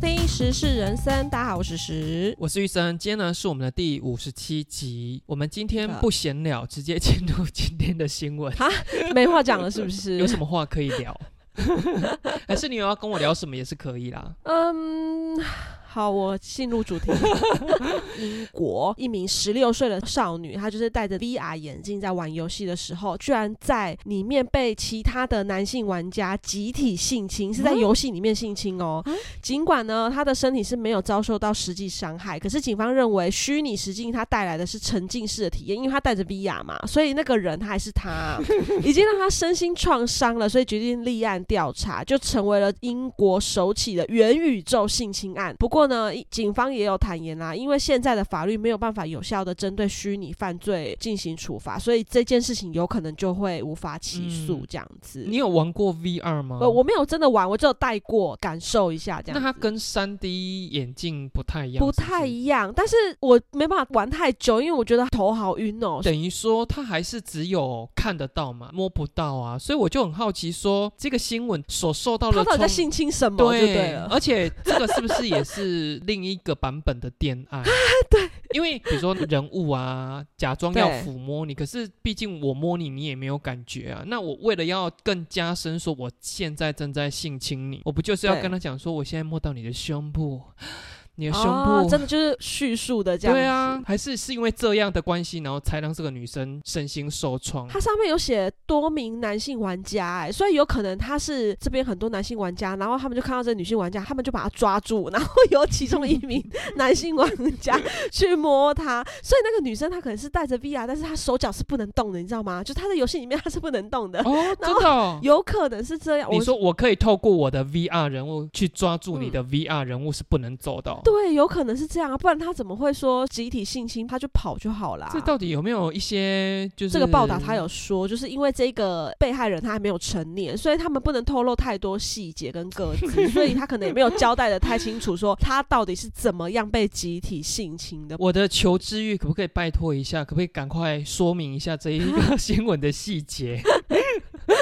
听《时事人生》，大家好，我是时。我是玉生，今天呢是我们的第五十七集。我们今天不闲聊，直接进入今天的新闻。哈，没话讲了是不是？有什么话可以聊？还是你有要跟我聊什么也是可以啦。嗯，好，我进入主题。英 国一名十六岁的少女，她就是戴着 VR 眼镜在玩游戏的时候，居然在里面被其他的男性玩家集体性侵，是在游戏里面性侵哦。尽管呢，她的身体是没有遭受到实际伤害，可是警方认为虚拟实境它带来的是沉浸式的体验，因为她戴着 VR 嘛，所以那个人他还是他，已经让她身心创伤了，所以决定立案调查，就成为了英国首起的元宇宙性侵案。不过呢，警方也有坦言啦，因为现在的法律没有办法有效的针对虚拟犯罪进行处罚，所以这件事情有可能就会无法起诉嗯这样子。你有玩过 VR 吗？呃，我没有真的玩，我只有戴过，感受一下这样。那它跟三 D 眼镜不太一样，不太一样，但是我没办法玩太久，因为我觉得头好晕哦。等于说它还是只有看得到嘛，摸不到啊，所以我就很好奇说，这个新闻所受到的他到底在性侵什么就对对。而且这个是不是也是另一个版本的恋爱？对，因为比如说人物啊，假装要抚摸你，可是毕竟我摸你，你也没有感觉啊。那我为了要更加深说我现在正在性侵你，我不就是要跟他讲说我现在摸到你的胸部，你的胸部。哦真的就是叙述的这样子。对啊，还是是因为这样的关系，然后才让这个女生身心受创。它上面有写多名男性玩家、哎，所以有可能他是这边很多男性玩家，然后他们就看到这女性玩家，他们就把她抓住，然后有其中一名 男性玩家去摸她，所以那个女生她可能是带着 VR，但是她手脚是不能动的，你知道吗？就她在游戏里面她是不能动的，哦，真的、哦。有可能是这样。我你说我可以透过我的 VR 人物去抓住你的 VR 人物是不能走的、哦。对，有可能是这样啊，不然他怎么会说集体性侵，他就跑就好了？这到底有没有一些就是这个报道他有说，就是因为这个被害人他还没有成年，所以他们不能透露太多细节跟个 资，所以他可能也没有交代的太清楚，说他到底是怎么样被集体性侵的。我的求知欲可不可以拜托一下？可不可以赶快说明一下这一个 新闻的细节？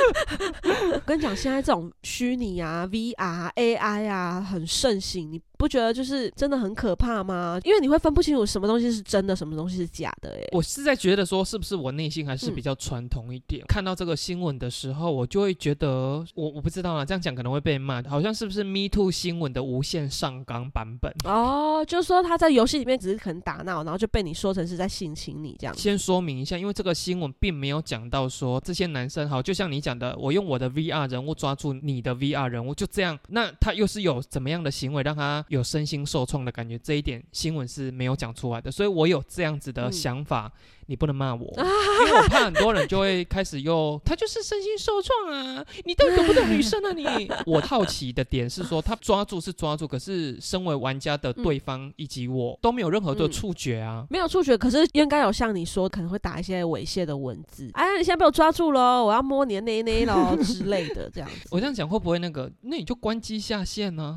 我跟你讲，现在这种虚拟啊、VR、AI 啊很盛行，你不觉得就是真的很可怕吗？因为你会分不清楚什么东西是真的，什么东西是假的、欸。我是在觉得说，是不是我内心还是嗯比较传统一点？看到这个新闻的时候，我就会觉得，我我不知道啊，这样讲可能会被骂，好像是不是 Me Too 新闻的无限上纲版本？哦，就是说他在游戏里面只是可能打闹，然后就被你说成是在性侵你这样。先说明一下，因为这个新闻并没有讲到说这些男生好，就像你讲的，我用我的 VR 人物抓住你的 VR 人物，就这样，那他又是有怎么样的行为让他有身心受创的感觉？这一点新闻是没有讲出来的，所以我有这样子的嗯想法，你不能骂我，因为我怕很多人就会开始又 他就是身心受创啊，你到底懂不懂女生啊你？我好奇的点是说，他抓住是抓住，可是身为玩家的对方以及我都没有任何的嗯触觉啊。没有触觉，可是应该有像你说，可能会打一些猥亵的文字。哎，你现在被我抓住喽，我要摸你的内内喽 之类的，这样子。我这样讲会不会那个？那你就关机下线呢、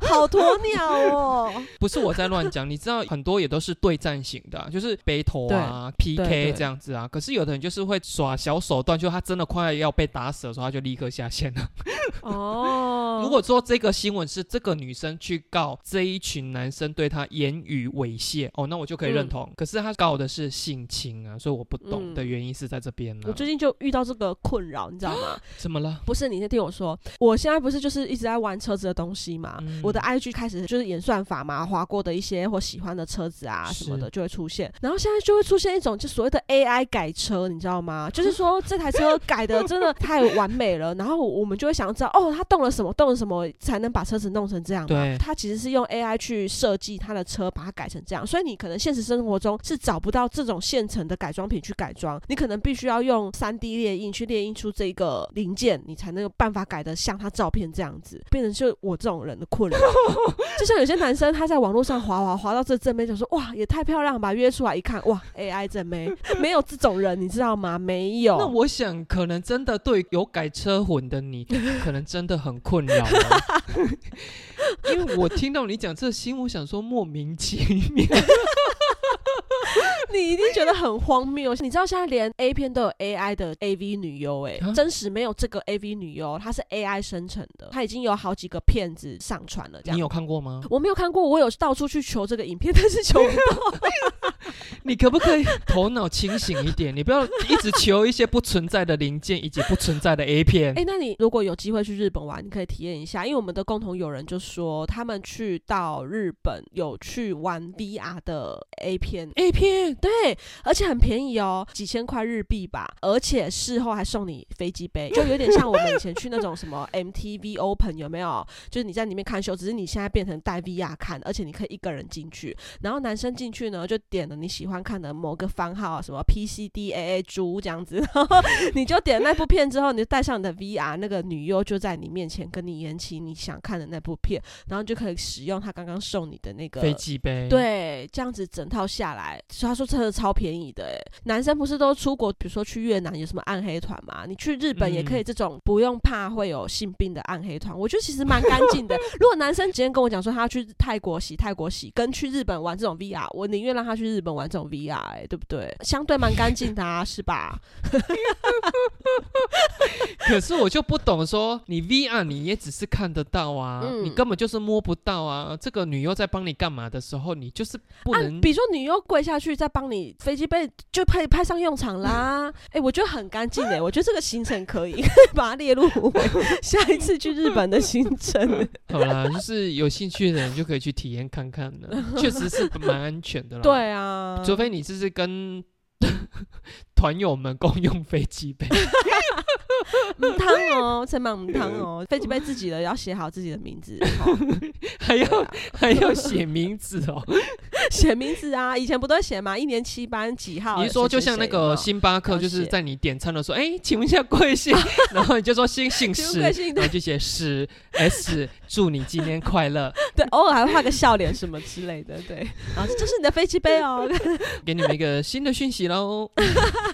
好鸵鸟哦！不是我在乱讲，你知道很多也都是对战型的啊、就是 battle 啊、PK 这样子啊。可是有的人就是会耍小手段，就他真的快要被打死的时候，他就立刻下线了。哦，如果说这个新闻是这个女生去告这一群男生对她言语猥亵，哦，那我就可以认嗯同。可是他告的是性侵啊，所以我不懂嗯的原因是在这边呢、我最近就遇到这个困扰，你知道吗？怎么了？不是，你先听我说，我现在不是就是一直在玩车子的东西嘛？嗯我的 IG 开始就是演算法嘛，划过的一些或喜欢的车子啊什么的就会出现，然后现在就会出现一种就所谓的 AI 改车，你知道吗？就是说这台车改的真的太完美了，然后我们就会想要知道哦，它动了什么，动了什么才能把车子弄成这样嘛？对它其实是用 AI 去设计它的车，把它改成这样，所以你可能现实生活中是找不到这种现成的改装品去改装，你可能必须要用 3D 列印去列印出这个零件，你才能有办法改的像他照片这样子，变成就我这种人的困扰。就像有些男生他在网络上滑滑滑到这正妹，就说哇也太漂亮吧，约出来一看哇 AI 正妹，没有这种人你知道吗？没有。那我想，可能真的对有改车魂的你，可能真的很困扰啊。因为我听到你讲这个新闻，我想说莫名其妙。你一定觉得很荒谬。你知道现在连 A 片都有 AI 的 AV 女优，哎啊，真实没有这个 AV 女优，她是 AI 生成的，她已经有好几个片子上传了。这样你有看过吗？我没有看过，我有到处去求这个影片，但是求不到。你可不可以头脑清醒一点？你不要一直求一些不存在的零件以及不存在的 A 片。哎、那你如果有机会去日本玩，你可以体验一下，因为我们的共同友人就说他们去到日本有去玩 VR 的 A 片。A 片对，而且很便宜哦，几千块日币吧，而且事后还送你飞机杯，就有点像我们以前去那种什么 MTV Open 有没有？就是你在里面看秀，只是你现在变成带 VR 看，而且你可以一个人进去，然后男生进去呢就点了你喜欢看的某个番号，什么 PCDAA 猪这样子，然后你就点那部片之后，你就带上你的 VR，那个女优就在你面前跟你演起你想看的那部片，然后就可以使用他刚刚送你的那个飞机杯，，对，这样子整套下来，所以他说真的超便宜的哎。男生不是都出国，比如说去越南有什么暗黑团嘛？你去日本也可以这种不用怕会有性病的暗黑团，我觉得其实蛮干净的。如果男生今天跟我讲说他要去泰国洗泰国洗，跟去日本玩这种 VR，我宁愿让他去日本玩这种 VR，哎，对不对？相对蛮干净的啊，是吧？可是我就不懂说，你 VR 你也只是看得到啊，你根本就是摸不到啊。这个女优在帮你干嘛的时候，你就是不能，比如说女优跪下去在帮你飞机被，就派派上用场啦。哎、我觉得很干净哎，我觉得这个行程可以 把它列入下一次去日本的行程。好啦，就是有兴趣的人就可以去体验看看了，确实是蛮安全的啦。，对啊，除非你这是跟团友们共用飞机杯，母汤哦，陈满母汤哦，飞机杯自己的要写好自己的名字，哦还要还要写名字哦。写名字啊。以前不都会写吗？一年七班几号？你是说就像那个星巴克，要就是写在你点餐的时候，哎，请问一下贵姓？然后你就说姓姓史，然后就写史 S，祝你今天快乐。对，偶尔还会画个笑脸什么之类的，对。然后这是你的飞机杯哦，给你们一个新的讯息喽。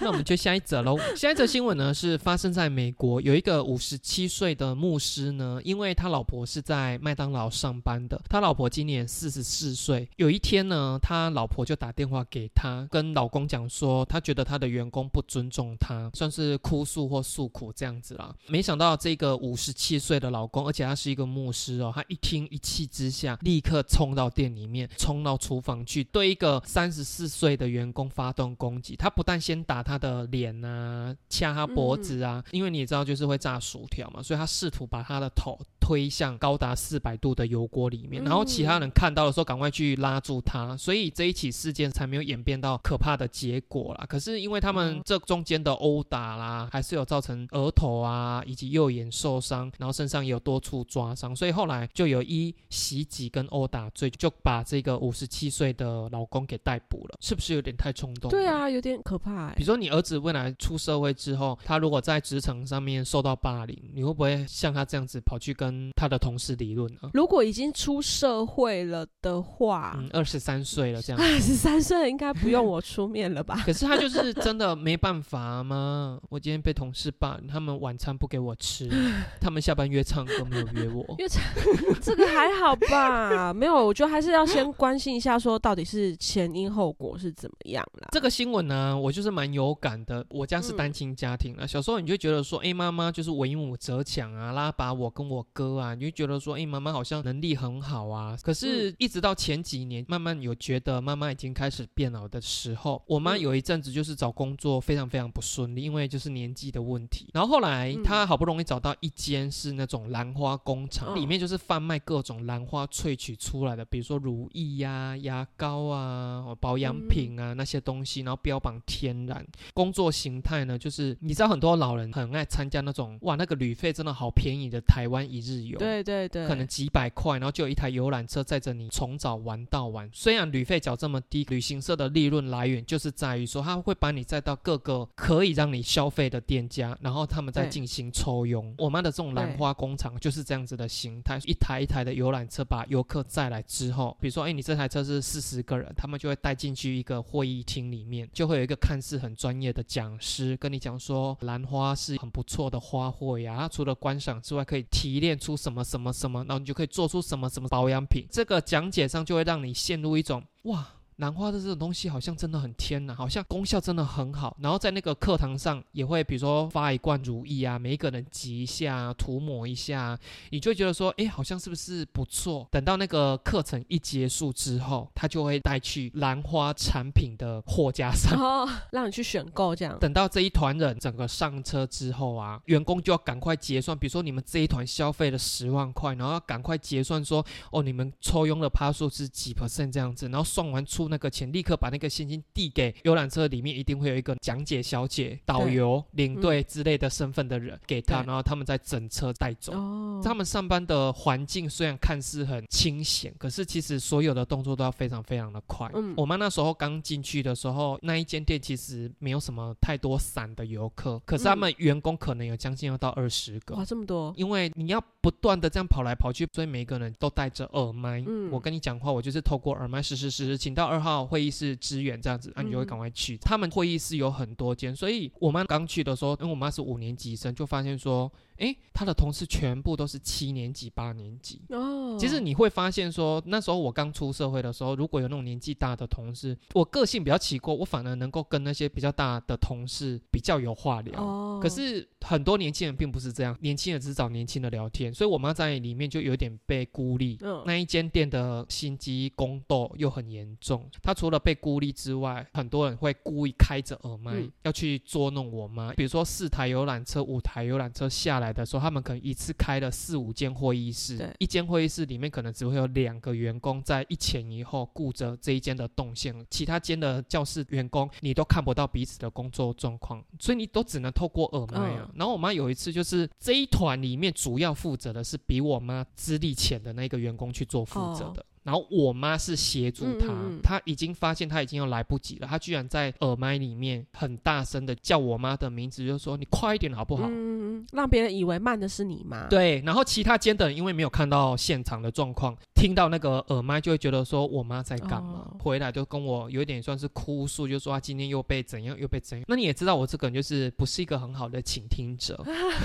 那我们就下一则喽。下一则新闻呢是发生在美国，有一个五十七岁的牧师呢，因为他老婆是在麦当劳上班的，他老婆今年四十四岁。有一天呢，他老婆就打电话给他，跟老公讲说，他觉得他的员工不尊重他，算是哭诉或诉苦这样子啦。没想到这个五十七岁的老公，而且他是一个牧师哦，他一听一气之下，立刻冲到店里面，冲到厨房去，对一个三十四岁的员工发动攻击。他不但先打他的脸啊，掐他脖子啊，因为你也知道就是会炸薯条嘛，所以他试图把他的头推向高达四百度的油锅里面，然后其他人看到的时候赶快去拉住他，所以这一起事件才没有演变到可怕的结果啦。可是因为他们哦这中间的殴打啦，还是有造成额头啊以及右眼受伤，然后身上也有多处抓伤，所以后来就有一袭击跟殴打罪，就把这个五十七岁的老公给逮捕了，是不是有点太冲动？对。啊，有点可怕哎比如。说，你儿子未来出社会之后，他如果在职场上面受到霸凌，你会不会像他这样子跑去跟他的同事理论呢？如果已经出社会了的话，嗯，二十三岁了这样，二十三岁应该不用我出面了吧？可是他就是真的没办法吗？我今天被同事霸凌，他们晚餐不给我吃，他们下班约唱歌没有约我。约唱 这个还好吧？没有，我觉得还是要先关心一下，说到底是前因后果是怎么样啦。这个新闻呢，我就是蛮有感的。我家是嗯单亲家庭啊，小时候你就觉得说，哎、妈妈就是为母则强啊，拉拔我跟我哥啊，你就觉得说，哎、妈妈好像能力很好啊。可是，嗯一直到前几年，慢慢有觉得妈妈已经开始变老的时候，我妈嗯有一阵子就是找工作非常非常不顺利，因为就是年纪的问题。然后后来嗯她好不容易找到一间是那种兰花工厂，嗯里面就是贩卖各种兰花萃取出来的，比如说乳液呀、牙膏啊、哦保养品啊、那些东西，然后标榜天然。工作形态呢，就是你知道很多老人很爱参加那种哇，那个旅费真的好便宜的台湾一日游。对对对，可能几百块，然后就有一台游览车载着你从早玩到晚。虽然旅费缴这么低，旅行社的利润来源就是在于说，他会把你载到各个可以让你消费的店家，然后他们再进行抽佣。我妈的这种兰花工厂就是这样子的形态，一台一台的游览车把游客载来之后，比如说，哎，你这台车是四十个人，他们就会带进去一个会议厅里面，就会有一个看似很专业的讲师跟你讲说，兰花是很不错的花卉呀、除了观赏之外，可以提炼出什么什么什么，然后你就可以做出什么什么保养品。这个讲解上就会让你陷入一种哇。兰花的这种东西好像真的很天呐，好像功效真的很好。然后在那个课堂上也会，比如说发一罐如意啊，每一个人挤一下，涂抹一下，你就会觉得说，哎，好像是不是不错？等到那个课程一结束之后，他就会带去兰花产品的货架上，哦，让你去选购这样。等到这一团人整个上车之后啊，员工就要赶快结算，比如说你们这一团消费了十万块，然后要赶快结算说，哦，你们抽佣的趴数是几 percent 这样子，然后算完出那个钱，立刻把那个现金递给游览车里面，一定会有一个讲解小姐、导游、领队之类的身份的人给他，然后他们再整车带走。哦，他们上班的环境虽然看似很清闲，可是其实所有的动作都要非常非常的快。嗯我妈那时候刚进去的时候，那一间店其实没有什么太多散的游客，可是他们员工可能有将近要到二十个。哇，这么多，因为你要不断的这样跑来跑去，所以每个人都带着耳麦。嗯我跟你讲话，我就是透过耳麦，是是是，请到二号会议室支援这样子，那、你就会嗯赶快去。他们会议室有很多间，所以我妈刚去的时候，因为我妈是五年级生，就发现说，诶，他的同事全部都是七年级、八年级。哦，其实你会发现说，那时候我刚出社会的时候，如果有那种年纪大的同事，我个性比较奇怪，我反而能够跟那些比较大的同事比较有话聊。哦，可是很多年轻人并不是这样，年轻人只是找年轻的聊天，所以我妈在里面就有点被孤立。嗯那一间店的心机宫斗又很严重，她除了被孤立之外，很多人会故意开着耳麦、嗯要去捉弄我妈。比如说四台游览车、五台游览车下来的时候，他们可能一次开了四五间会议室，一间会议室里面可能只会有两个员工在一前一后顾着这一间的动线，其他间的教室员工你都看不到彼此的工作状况，所以你都只能透过耳麦啊。嗯然后我妈有一次就是这一团里面主要负责的是比我妈资历浅的那个员工去做负责的。然后我妈是协助他，他已经发现他已经要来不及了，他居然在耳麦里面很大声的叫我妈的名字，就说你快一点好不好？嗯，让别人以为慢的是你妈。，对，然后其他间的人因为没有看到现场的状况，听到那个耳麦就会觉得说我妈在干嘛，哦回来就跟我有一点算是哭诉，就说她今天又被怎样又被怎样。那你也知道我这个人就是不是一个很好的倾听者，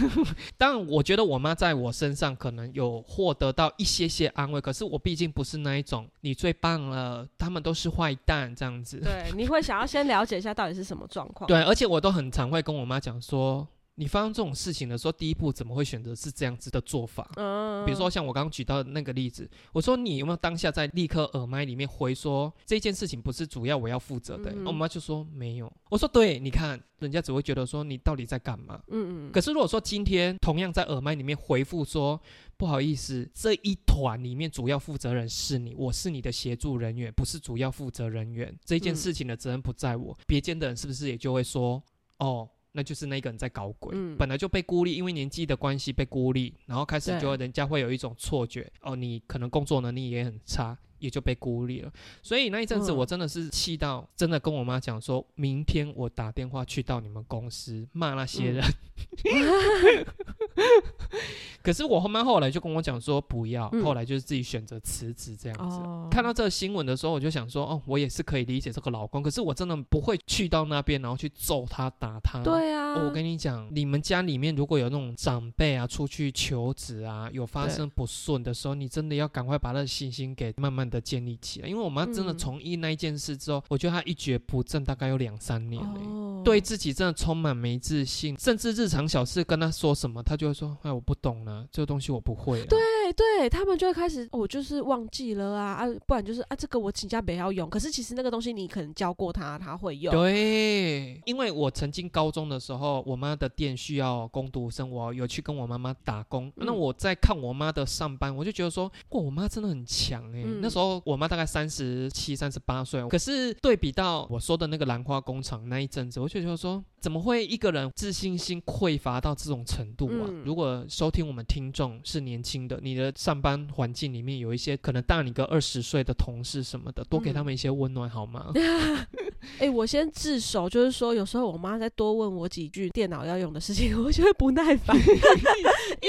当然我觉得我妈在我身上可能有获得到一些些安慰，可是我毕竟不是那一种你最棒了，他们都是坏蛋这样子。对，你会想要先了解一下到底是什么状况。，对，而且我都很常会跟我妈讲说，你发生这种事情的时候，第一步怎么会选择是这样子的做法？嗯，比如说像我刚刚举到的那个例子，我说你有没有当下在立刻耳麦里面回说这件事情不是主要我要负责的、嗯我妈就说没有。我说对，你看人家只会觉得说你到底在干嘛。嗯嗯，可是如果说今天同样在耳麦里面回复说不好意思，这一团里面主要负责人是你，我是你的协助人员，不是主要负责人员，这件嗯事情的责任不在我。别间的人是不是也就会说哦？那就是那个人在搞鬼，嗯。本来就被孤立，因为年纪的关系被孤立，然后开始对就人家会有一种错觉，哦，你可能工作能力也很差，也就被孤立了。所以那一阵子嗯。我真的是气到，真的跟我妈讲说，明天我打电话去到你们公司骂那些人。可是我后妈后来就跟我讲说不要，嗯后来就是自己选择辞职这样子。哦，看到这个新闻的时候，我就想说，哦，我也是可以理解这个老公，可是我真的不会去到那边，然后去揍他、打他。对啊，哦我跟你讲，你们家里面如果有那种长辈啊出去求职啊，有发生不顺的时候，你真的要赶快把他的信心给慢慢的建立起来。因为我妈真的嗯从医那一件事之后，我觉得她一蹶不振，大概有两三年了。哦，对自己真的充满没自信，甚至日常小事跟她说什么，她就会说：“哎，我不懂了，这个东西我不会了。”对对，他们就会开始，哦我就是忘记了啊啊，不然就是啊，这个我请假不要用。可是其实那个东西你可能教过他，他会用。对，因为我曾经高中的时候，我妈的店需要工读生，我有去跟我妈妈打工。嗯那我在看我妈的上班，我就觉得说，哇，我妈真的很强哎、嗯那时候我妈大概三十七、三十八岁，可是对比到我说的那个兰花工厂那一阵子，我就觉得说，怎么会一个人自信心匮乏到这种程度啊？嗯如果收听我们听众是年轻的，你的上班环境里面有一些可能大你个二十岁的同事什么的，多给他嗯们一些温暖好吗？哎、我先自首，就是说有时候我妈再多问我几句电脑要用的事情，我就会不耐烦，因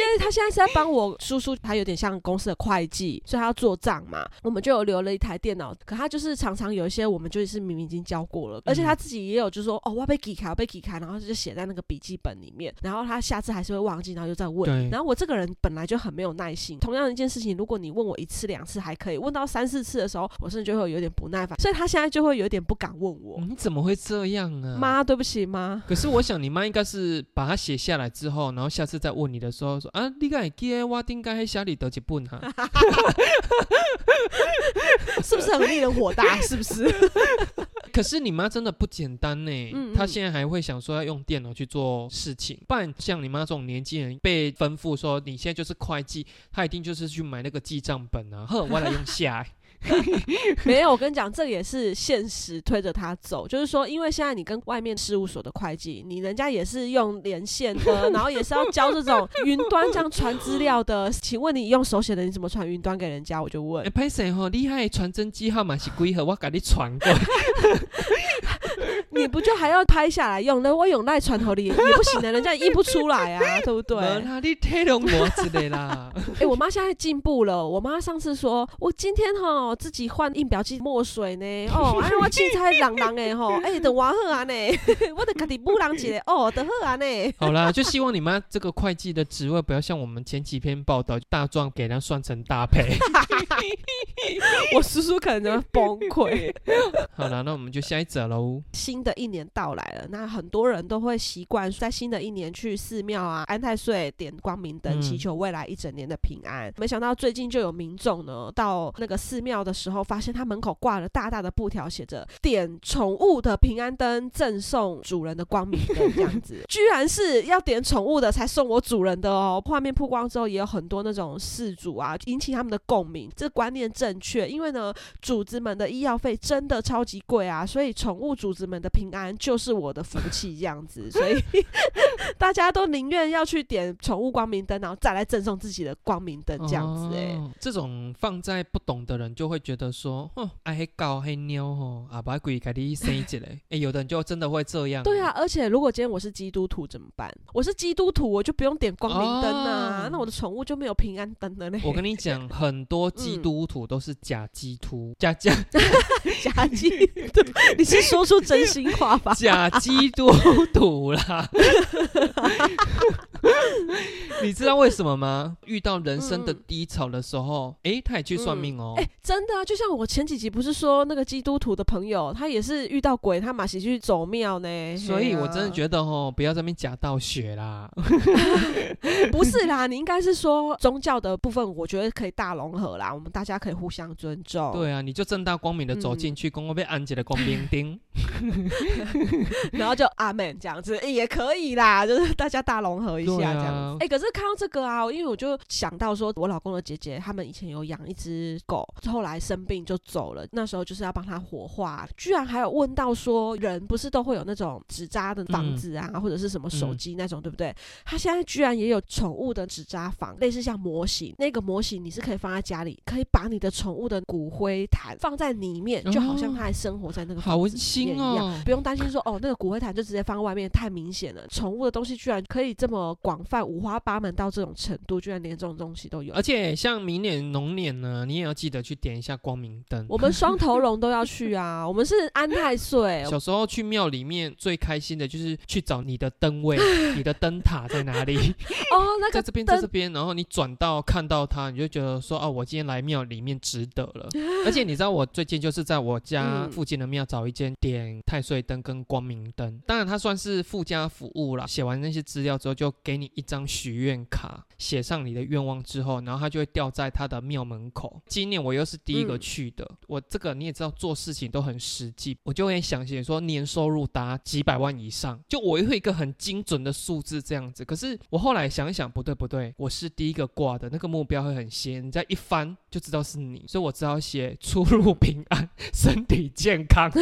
为她现在是在帮我叔叔，他有点像公司的会计，所以他要做账嘛。我们就有留了一台电脑，可他就是常常有一些我们就是明明已经交过了，而且他自己也有就说哦，我要被给卡，被给劈开，然后就写在那个笔记本里面，然后他下次还是会忘记，然后又再问。然后我这个人本来就很没有耐心，同样的一件事情，如果你问我一次两次还可以，问到三四次的时候，我甚至就会有点不耐烦，所以他现在就会有点不敢问我。你怎么会这样啊？妈，对不起妈，可是我想你妈应该是把它写下来之后，然后下次再问你的时候说啊，你敢记得我应该喺下里得几本哈？是不是很令人火大？是不是？可是你妈真的不简单呢，嗯嗯她现在还会想说要用电脑去做事情，不然像你妈这种年纪人被吩咐说你现在就是会计，她一定就是去买那个记账本啊，呵，我来用下。没有，我跟你讲，这也是现实推着他走。就是说，因为现在你跟外面事务所的会计，你人家也是用连线的，然后也是要交这种云端这样传资料的。请问你用手写的，你怎么传云端给人家？我就问哎，。拍谁吼？厉害，传真机号码是几号？我给你传过。你不就还要拍下来用？那我用赖传头里 也不行的，人家印不出来啊，对不对？没啦，你体容我之类啦。哎、我妈现在进步了。我妈上次说，我今天哈自己换印表机墨水呢。哦，哎，我器材朗朗哎吼，哎、等我好啊呢，我得家己补人一个，哦，等好啊呢。好啦，就希望你妈这个会计的职位不要像我们前几篇报道，大壮给人算成搭配。我叔叔可能会崩溃。好了，那我们就下一则喽。新的一年到来了，那很多人都会习惯在新的一年去寺庙啊、安太岁点光明灯，嗯祈求未来一整年的平安。没想到最近就有民众呢，到那个寺庙的时候，发现他门口挂了大大的布条，写着“点宠物的平安灯，赠送主人的光明灯”这样子，居然是要点宠物的才送我主人的哦。画面曝光之后，也有很多那种事主啊，引起他们的共鸣，这观念正确，因为呢，主子们的医药费真的超级贵啊，所以宠物主子们的平安就是我的福气这样子，所以 大家都宁愿要去点宠物光明灯，然后再来赠送自己的光明灯这样子、欸，哦这种放在不懂的人就会觉得说，哦，哎，黑狗黑妞吼，啊，把鬼给你生一只嘞。哎，有的人就真的会这样。对啊，，而且如果今天我是基督徒怎么办？我是基督徒，我就不用点光明灯啊，哦那我的宠物就没有平安灯了嘞。我跟你讲，很多基嗯督徒都是假基督，假假 假基督，你是说出真心话吧？假基督徒啦。你知道为什么吗？遇到人生的嗯低潮的时候，哎、他也去算命哦。哎、真的啊，就像我前几集不是说那个基督徒的朋友，他也是遇到鬼，他马上去走庙呢。所以，我真的觉得哦，不要在那边假道学啦。不是啦，你应该是说宗教的部分，我觉得可以大融合啦，我们大家可以互相尊重。对啊，你就正大光明的走进去，公公被安吉的光明丁。然后就阿门这样子、欸也可以啦，就是大家大融合一下对啊这样子。哎、可是看到这个啊，因为我就想到说，我老公的姐姐他们以前有养一只狗，后来生病就走了，那时候就是要帮他火化，居然还有问到说，人不是都会有那种纸扎的房子啊，或者是什么手机那种，对不对？他现在居然也有宠物的纸扎房，类似像模型，那个模型你是可以放在家里，可以把你的宠物的骨灰坛放在里面，就好像它还生活在那个好温房子里面一样。不用担心说哦，那个骨灰坛就直接放在外面，太明显了。宠物的东西居然可以这么广泛、五花八门到这种程度，居然连这种东西都有而。且像明年龙年呢，你也要记得去点一下光明灯。我们双头龙都要 去啊，我们是安太岁，小时候去庙里面最开心的就是去找你的灯位，你的灯塔在哪里？哦，那 个在这边，在这边，然后你转到看到它，你就觉得说，哦，我今天来庙里面值得了。而且你知道，我最近就是在我家嗯附近的庙找一间点太岁灯跟光明灯，当然它算是附加服务啦。写完那些资料之后，就给你一张许愿卡，写上你的愿望之后，然后他就会吊在他的庙门口。今年我又是第一个嗯去的，我这个你也知道，做事情都很实际，我就会想写说年收入达几百万以上，就我会一个很精准的数字这样子。可是我后来想一想，不对不对，我是第一个挂的，那个目标会很斜，人家一翻就知道是你，所以我只好写出入平安，身体健康。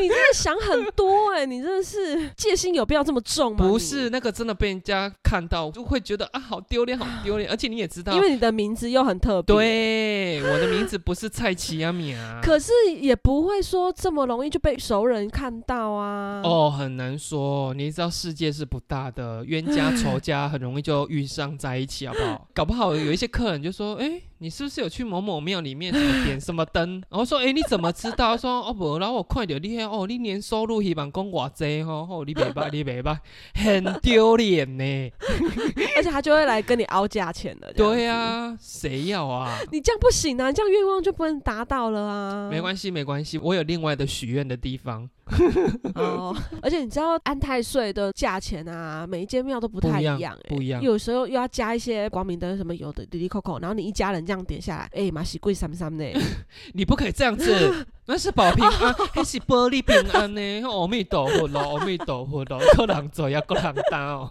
你真的想很多哎、你真的是戒心有必要这么重吗？不是那个真的被人家看到，就会觉得啊，好丢脸，好 丢脸。而且你也知道，因为你的名字又很特别，。对我的名字不是蔡奇亚米啊。可是也不会说这么容易就被熟人看到啊。哦，很难说。你知道世界是不大的，冤家仇 家很容易就遇上在一起，好不好？搞不好有一些客人就说：“哎、你是不是有去某某庙里面什么点什么灯？”然后说：“哎、你怎么知道？”说：“哦，不然后我看到你哦，你年收入希望讲偌济吼，哦，你袂歹，你袂歹，很丢脸呢。而且他就会来跟你凹价钱的。对啊，谁要啊？你这样不行啊，这样愿望就不能达到了啊。没关系，没关系，我有另外的许愿的地方。哦，而且你知道安太岁的价钱啊，每一间庙都不太一样，不一样。有时候又要加一些光明灯什么有的滴滴扣扣，然后你一家人这样点下来，哎，马西贵三三呢？你不可以这样子，那是保平安，那是玻璃平安呢。阿弥陀佛咯，阿弥陀佛咯，个人做呀，个人担哦。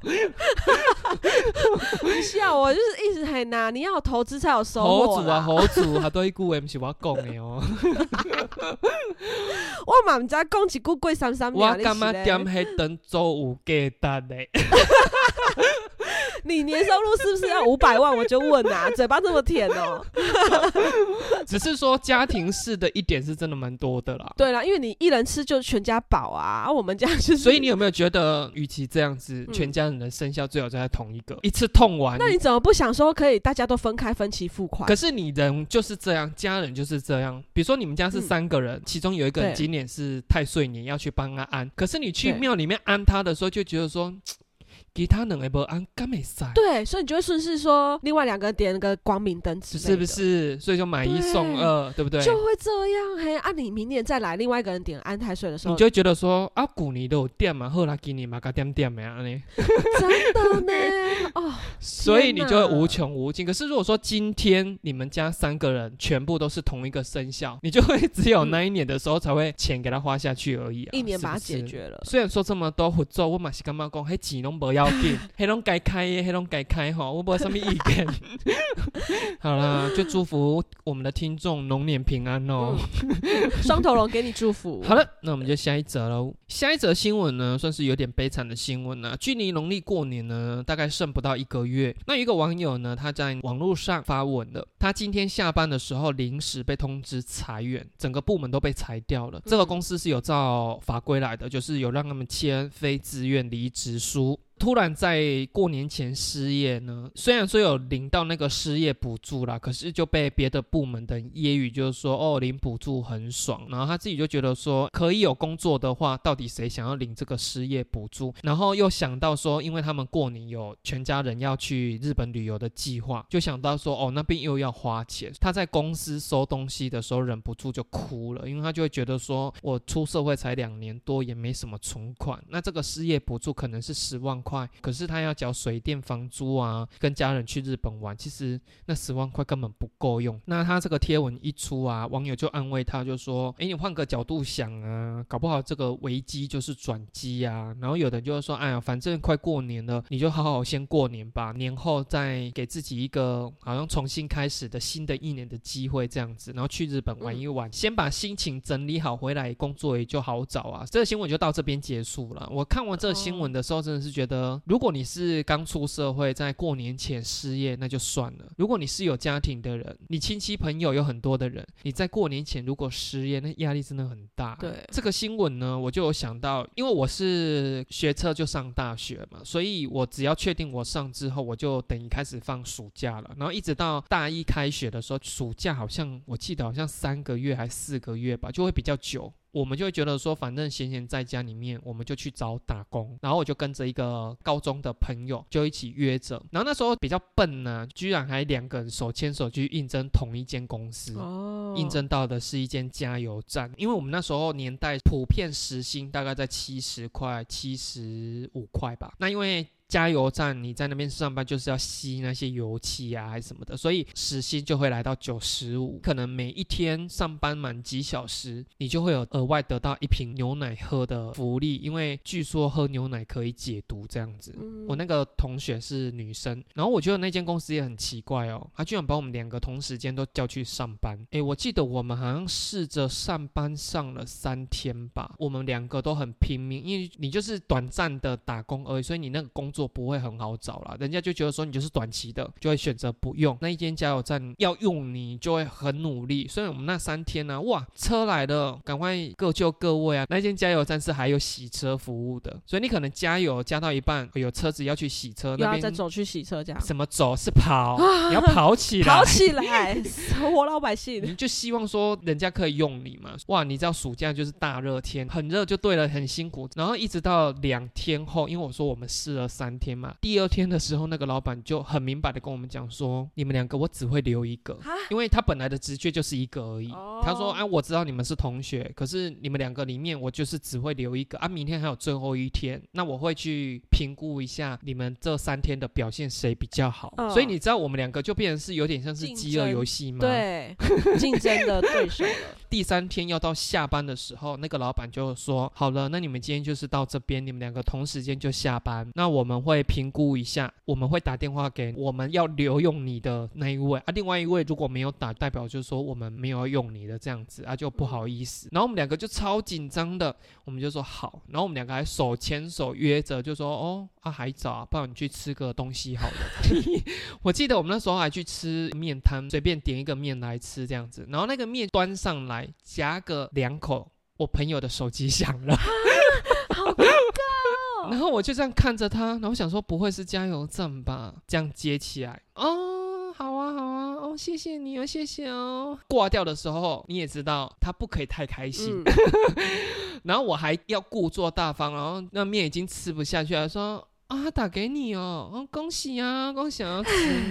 笑我就是一直很难，你要投资才有收获。好主啊，好主，还多一句话不是我讲的哦。我嘛唔知讲一句我干嘛点迄灯做有价值的？你年收入是不是要五百万？我就问啊，嘴巴这么甜哦。只是说家庭式的一点是真的蛮多的啦。对啦，因为你一人吃就全家饱啊。我们家就是，所以你有没有觉得，与其这样子，全家人的生肖最好在同一个一次痛完？那你怎么不想说可以大家都分开分期付款？可是你人就是这样，家人就是这样。比如说你们家是三个人，其中有一个人今年是太岁年，要去帮他安。可是你去庙里面安他的时候，就觉得说。其他两个不安，干没塞。对，所以你就会顺势说，另外两个点个光明灯是不是？所以就买一送二，对不对？就会这样嘿。啊，你明年再来，另外一个人点安太岁的时候，你就觉得说啊，古尼都有点嘛，后来给你嘛，个点点没啊呢？真的呢，哦，所以你就会无穷无尽。可是如果说今天你们家三个人全部都是同一个生肖，你就会只有那一年的时候才会钱给他花下去而已啊，一年把它解决了。虽然说这么多合作，我嘛是干嘛讲，嘿，钱拢不要。黑龙该开，黑龙该开哈，我不什么意见。好啦，就祝福我们的听众龙年平安哦。双头龙给你祝福。好了，那我们就下一则喽。下一则新闻呢，算是有点悲惨的新闻呢。距离农历过年呢，大概剩不到一个月。那一个网友呢，他在网络上发文了，他今天下班的时候临时被通知裁员，整个部门都被裁掉了。这个公司是有照法规来的，就是有让他们签非自愿离职书。突然在过年前失业呢？虽然说有领到那个失业补助啦，可是就被别的部门的揶揄，就是说哦，领补助很爽。然后他自己就觉得说，可以有工作的话，到底谁想要领这个失业补助？然后又想到说，因为他们过年有全家人要去日本旅游的计划，就想到说，哦，那边又要花钱。他在公司收东西的时候忍不住就哭了，因为他就会觉得说，我出社会才两年多，也没什么存款，那这个失业补助可能是十万。块，可是他要交水电房租啊，跟家人去日本玩，其实那十万块根本不够用。那他这个贴文一出啊，网友就安慰他，就说：“哎，你换个角度想啊，搞不好这个危机就是转机啊。”然后有的就是说：“哎呀，反正快过年了，你就好好先过年吧，年后再给自己一个好像重新开始的新的一年的机会这样子，然后去日本玩一玩，先把心情整理好，回来工作也就好找啊。”这个新闻就到这边结束了。我看完这个新闻的时候，真的是觉得。如果你是刚出社会，在过年前失业，那就算了。如果你是有家庭的人，你亲戚朋友有很多的人，你在过年前如果失业，那压力真的很大。对这个新闻呢，我就有想到，因为我是学车就上大学嘛，所以我只要确定我上之后，我就等于开始放暑假了。然后一直到大一开学的时候，暑假好像我记得好像三个月还四个月吧，就会比较久。我们就会觉得说，反正闲闲在家里面，我们就去找打工。然后我就跟着一个高中的朋友，就一起约着。然后那时候比较笨呢，居然还两个人手牵手去应征同一间公司。哦，应征到的是一间加油站，因为我们那时候年代普遍时薪大概在七十块、七十五块吧。那因为加油站，你在那边上班就是要吸那些油漆啊，还是什么的，所以时薪就会来到九十五。可能每一天上班满几小时，你就会有额外得到一瓶牛奶喝的福利，因为据说喝牛奶可以解毒这样子。我那个同学是女生，然后我觉得那间公司也很奇怪哦，他居然把我们两个同时间都叫去上班。诶，我记得我们好像试着上班上了三天吧，我们两个都很拼命，因为你就是短暂的打工而已，所以你那个工作。作不会很好找啦，人家就觉得说你就是短期的，就会选择不用。那一间加油站要用你，就会很努力。所以我们那三天呢，哇，车来了，赶快各就各位啊。那间加油站是还有洗车服务的，所以你可能加油加到一半，有车子要去洗车，那边再走去洗车这样，什么走是跑，你要跑起来，跑起来，活老百姓。你就希望说人家可以用你嘛？哇，你知道暑假就是大热天，很热就对了，很辛苦。然后一直到两天后，因为我说我们试了三天嘛，第二天的时候，那个老板就很明白的跟我们讲说，你们两个我只会留一个，因为他本来的直觉就是一个而已。他说，啊，我知道你们是同学，可是你们两个里面我就是只会留一个啊。明天还有最后一天，那我会去评估一下你们这三天的表现谁比较好。所以你知道我们两个就变成是有点像是饥饿游戏吗？对，竞争的对手了。第三天要到下班的时候，那个老板就说：“好了，那你们今天就是到这边，你们两个同时间就下班。那我们会评估一下，我们会打电话给我们要留用你的那一位 啊。另外一位如果没有打，代表就是说我们没有要用你的这样子啊，就不好意思。然后我们两个就超紧张的，我们就说好。然后我们两个还手牵手约着，就说哦啊还早，不然你去吃个东西好了。我记得我们那时候还去吃面摊，随便点一个面来吃这样子。然后那个面端上来。夹个两口，我朋友的手机响了，好尴尬。然后我就这样看着他，然后想说不会是加油站吧？这样接起来，哦，好啊，好啊，哦，谢谢你哦，谢谢哦。挂掉的时候，你也知道他不可以太开心，然后我还要故作大方，然后那面已经吃不下去了，说。啊，打给你哦，哦，恭喜啊，恭喜啊，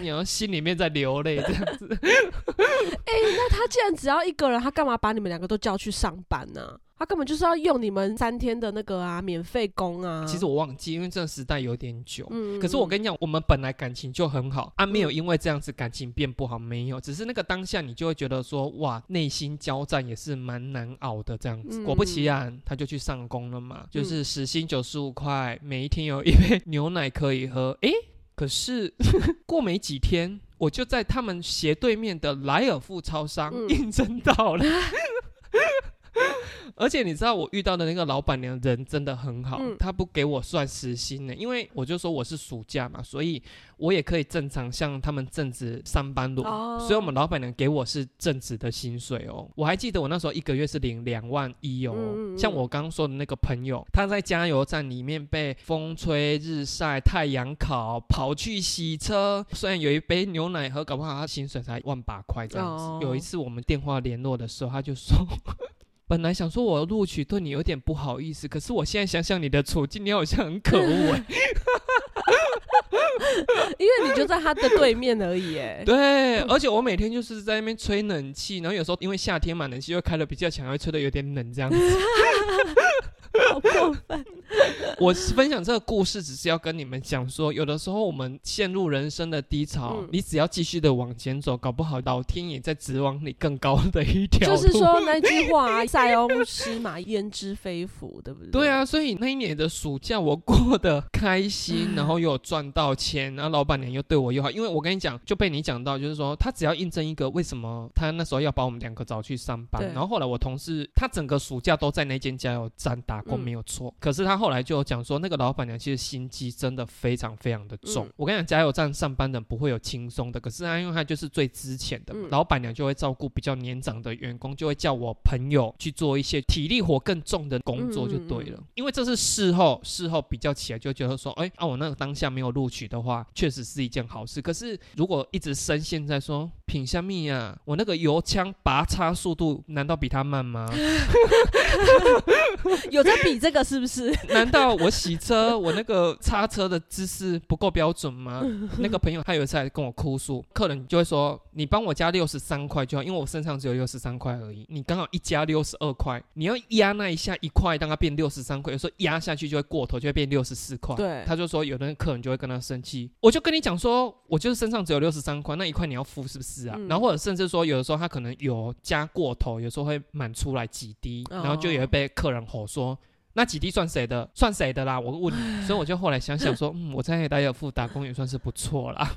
你要，心里面在流泪这样子。哎，那他既然只要一个人，他干嘛把你们两个都叫去上班呢？他根本就是要用你们三天的那个啊，免费工啊。其实我忘记，因为这个时代有点久。嗯。可是我跟你讲，我们本来感情就很好啊，没有因为这样子感情变不好，没有。只是那个当下，你就会觉得说，哇，内心交战也是蛮难熬的这样子。果不其然，他就去上工了嘛，就是时薪九十五块，每一天有一杯牛奶可以喝。诶，可是 过没几天，我就在他们斜对面的莱尔富超商应征到了。而且你知道我遇到的那个老板娘人真的很好，她不给我算时薪呢，因为我就说我是暑假嘛，所以我也可以正常像他们正职上班路，所以我们老板娘给我是正职的薪水哦。我还记得我那时候一个月是领两万一哦。像我刚刚说的那个朋友，他在加油站里面被风吹日晒、太阳烤，跑去洗车，虽然有一杯牛奶喝，搞不好他薪水才万把块这样子。有一次我们电话联络的时候，他就说。本来想说我录取对你有点不好意思，可是我现在想想你的处境，你好像很可恶哎。因为你就在他的对面而已哎。对，而且我每天就是在那边吹冷气，然后有时候因为夏天嘛，冷气又开的比较强，会吹的有点冷这样子。好过分！我分享这个故事，只是要跟你们讲说，有的时候我们陷入人生的低潮，你只要继续的往前走，搞不好老天也在指望你更高的一条就是说那句话“塞翁失马，焉知非福”，对不对？对啊，所以那一年的暑假我过得开心，然后又有赚到钱，然后老板娘又对我又好。因为我跟你讲，就被你讲到，就是说他只要印证一个，为什么他那时候要把我们两个找去上班？然后后来我同事他整个暑假都在那间加油站打。工没有错，可是他后来就讲说，那个老板娘其实心机真的非常非常的重。我跟你讲，加油站上班的不会有轻松的，可是他因为他就是最值钱的，老板娘就会照顾比较年长的员工，就会叫我朋友去做一些体力活更重的工作就对了。因为这是事后，事后比较起来就觉得说，哎啊，我那个当下没有录取的话，确实是一件好事。可是如果一直深陷在说品香蜜啊，我那个油枪拔插速度难道比他慢吗？有在比这个是不是？难道我洗车我那个擦车的姿势不够标准吗？那个朋友他有一次来跟我哭诉，客人就会说：“你帮我加六十三块就好，因为我身上只有六十三块而已。你刚好一加六十二块，你要压那一下一块让它变六十三块，有时候压下去就会过头，就会变六十四块。”对，他就说有的客人就会跟他生气。我就跟你讲说，我就是身上只有六十三块，那一块你要付是不是啊？然后或者甚至说有的时候他可能有加过头，有时候会满出来几滴，然后就也会被客人吼说。那几滴算谁的？算谁的啦？我问你，所以我就后来想想说，嗯，我在戴尔富打工也算是不错啦。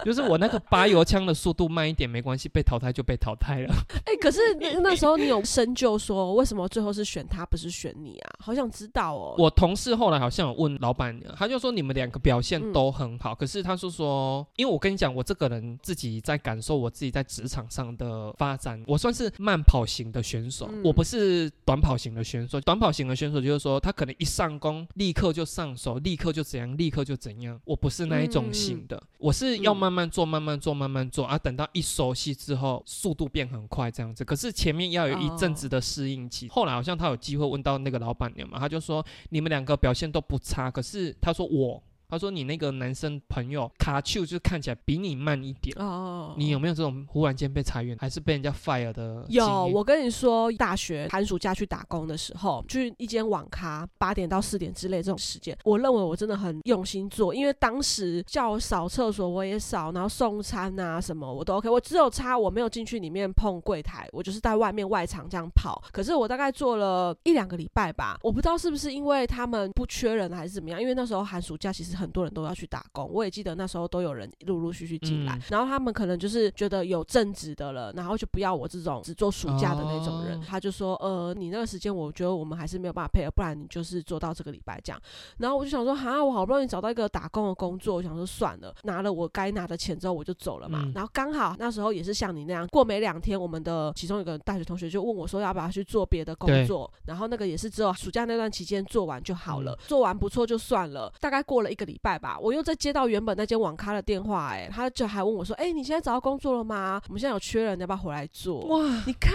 就是我那个拔油枪的速度慢一点没关系，被淘汰就被淘汰了。哎、可是那那时候你有深究说为什么最后是选他不是选你啊？好想知道哦。我同事后来好像有问老板娘，他就说你们两个表现嗯都很好，可是他是说，因为我跟你讲，我这个人自己在感受我自己在职场上的发展，我算是慢跑型的选手，嗯我不是短跑型的选手。短跑型的选手就是说，他可能一上工立刻就上手，立刻就怎样，立刻就怎样。我不是那一种型的，我是要嗯慢慢做，慢慢做，慢慢做啊，等到一熟悉之后，速度变很快这样子。可是前面要有一阵子的适应期。后来好像他有机会问到那个老板娘嘛，他就说。你们两个表现都不差，可是他说我，他说你那个男生朋友卡丘就看起来比你慢一点。哦，你有没有这种忽然间被裁员，还是被人家 fire 的经有，我跟你说，大学寒暑假去打工的时候，去一间网咖，八点到四点之类这种时间，我认为我真的很用心做，因为当时叫我扫厕所我也扫，然后送餐啊什么我都 OK，我只有差我没有进去里面碰柜台，我就是在外面外场这样跑。可是我大概做了一两个礼拜吧，我不知道是不是因为他们不缺人还是怎么样，因为那时候寒暑假其实很多人都要去打工，我也记得那时候都有人陆陆续续进来，嗯然后他们可能就是觉得有正职的了，然后就不要我这种只做暑假的那种人，哦他就说，呃，你那个时间我觉得我们还是没有办法配合，不然你就是做到这个礼拜这样。然后我就想说，哈，我好不容易找到一个打工的工作，我想说算了，拿了我该拿的钱之后我就走了嘛。嗯然后刚好那时候也是像你那样，过没两天，我们的其中一个大学同学就问我说要不要去做别的工作，然后那个也是只有暑假那段期间做完就好了，嗯做完不错就算了。大概过了一个礼拜吧，我又再接到原本那间网咖的电话、哎，他就还问我说，哎、你现在找到工作了吗？我们现在有缺人，你要不要回来做？哇，你看，